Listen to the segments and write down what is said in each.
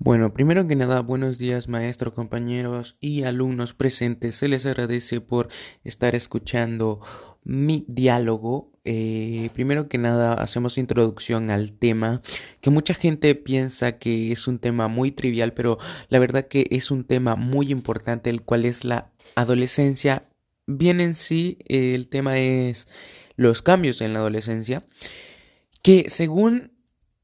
Bueno, primero que nada, buenos días maestros, compañeros y alumnos presentes. Se les agradece por estar escuchando mi diálogo. Eh, primero que nada, hacemos introducción al tema que mucha gente piensa que es un tema muy trivial, pero la verdad que es un tema muy importante, el cual es la adolescencia. Bien en sí, el tema es los cambios en la adolescencia, que según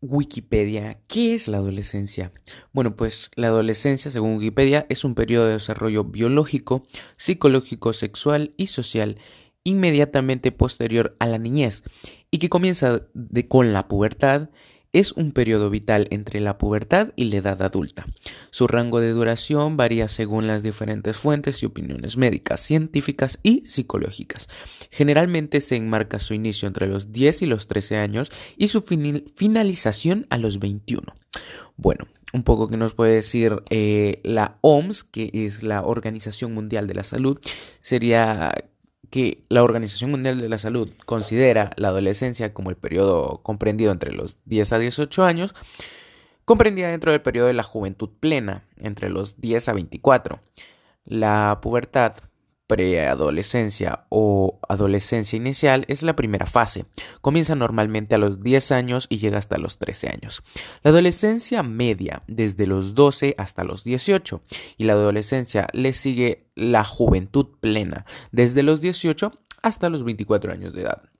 Wikipedia, ¿qué es la adolescencia? Bueno, pues la adolescencia, según Wikipedia, es un periodo de desarrollo biológico, psicológico, sexual y social inmediatamente posterior a la niñez y que comienza con la pubertad es un periodo vital entre la pubertad y la edad adulta. Su rango de duración varía según las diferentes fuentes y opiniones médicas, científicas y psicológicas. Generalmente se enmarca su inicio entre los 10 y los 13 años y su finalización a los 21. Bueno, un poco que nos puede decir eh, la OMS, que es la Organización Mundial de la Salud, sería que la Organización Mundial de la Salud considera la adolescencia como el periodo comprendido entre los 10 a 18 años, comprendida dentro del periodo de la juventud plena, entre los 10 a 24. La pubertad preadolescencia o adolescencia inicial es la primera fase. Comienza normalmente a los 10 años y llega hasta los 13 años. La adolescencia media desde los 12 hasta los 18 y la adolescencia le sigue la juventud plena desde los 18 hasta los 24 años de edad.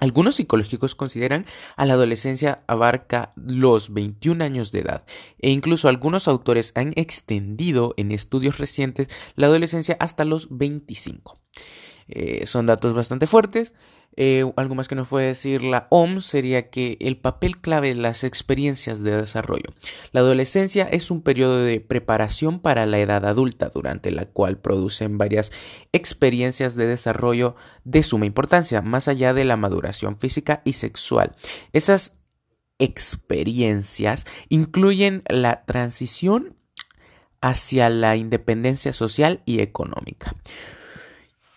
Algunos psicológicos consideran a la adolescencia abarca los 21 años de edad e incluso algunos autores han extendido en estudios recientes la adolescencia hasta los 25. Eh, son datos bastante fuertes, eh, algo más que nos puede decir la OMS sería que el papel clave de las experiencias de desarrollo. La adolescencia es un periodo de preparación para la edad adulta, durante la cual producen varias experiencias de desarrollo de suma importancia, más allá de la maduración física y sexual. Esas experiencias incluyen la transición hacia la independencia social y económica.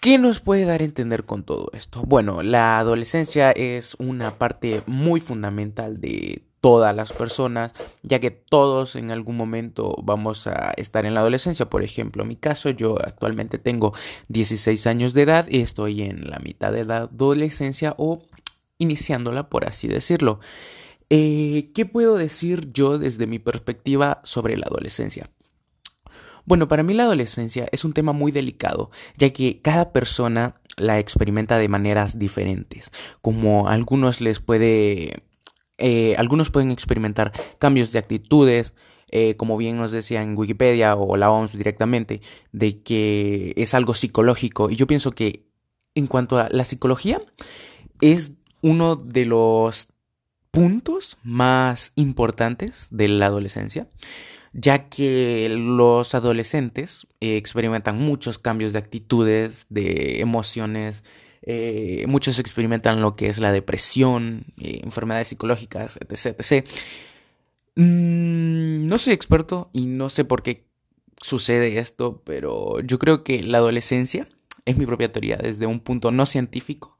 ¿Qué nos puede dar a entender con todo esto? Bueno, la adolescencia es una parte muy fundamental de todas las personas, ya que todos en algún momento vamos a estar en la adolescencia. Por ejemplo, en mi caso, yo actualmente tengo 16 años de edad y estoy en la mitad de la adolescencia o iniciándola, por así decirlo. Eh, ¿Qué puedo decir yo desde mi perspectiva sobre la adolescencia? Bueno, para mí la adolescencia es un tema muy delicado, ya que cada persona la experimenta de maneras diferentes. Como algunos les puede. Eh, algunos pueden experimentar cambios de actitudes, eh, como bien nos decía en Wikipedia o la OMS directamente, de que es algo psicológico. Y yo pienso que en cuanto a la psicología, es uno de los puntos más importantes de la adolescencia ya que los adolescentes eh, experimentan muchos cambios de actitudes, de emociones, eh, muchos experimentan lo que es la depresión, eh, enfermedades psicológicas, etc. etc. Mm, no soy experto y no sé por qué sucede esto, pero yo creo que la adolescencia, es mi propia teoría desde un punto no científico,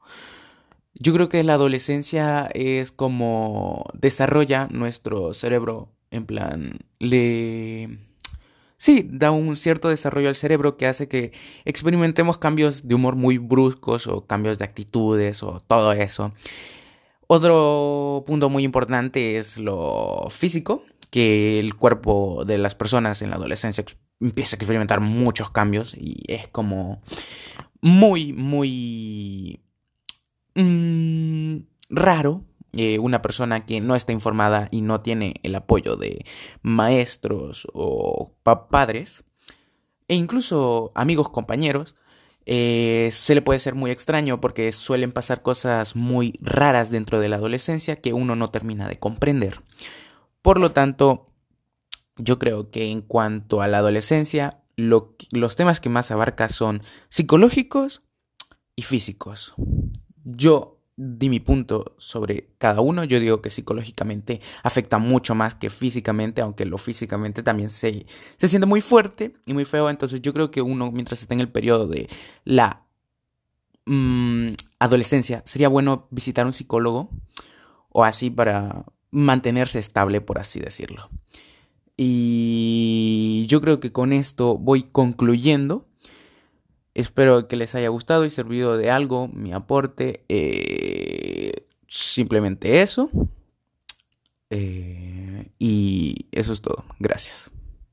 yo creo que la adolescencia es como desarrolla nuestro cerebro en plan, le... Sí, da un cierto desarrollo al cerebro que hace que experimentemos cambios de humor muy bruscos o cambios de actitudes o todo eso. Otro punto muy importante es lo físico, que el cuerpo de las personas en la adolescencia empieza a experimentar muchos cambios y es como muy, muy mm, raro eh, una persona que no está informada y no tiene el apoyo de maestros o padres, e incluso amigos, compañeros, eh, se le puede ser muy extraño porque suelen pasar cosas muy raras dentro de la adolescencia que uno no termina de comprender. Por lo tanto, yo creo que en cuanto a la adolescencia, los temas que más abarca son psicológicos y físicos. Yo di mi punto sobre cada uno. Yo digo que psicológicamente afecta mucho más que físicamente, aunque lo físicamente también se, se siente muy fuerte y muy feo. Entonces yo creo que uno, mientras está en el periodo de la mm, adolescencia, sería bueno visitar un psicólogo o así para mantenerse estable, por así decirlo. Y yo creo que con esto voy concluyendo. Espero que les haya gustado y servido de algo mi aporte. Eh, simplemente eso. Eh, y eso es todo. Gracias.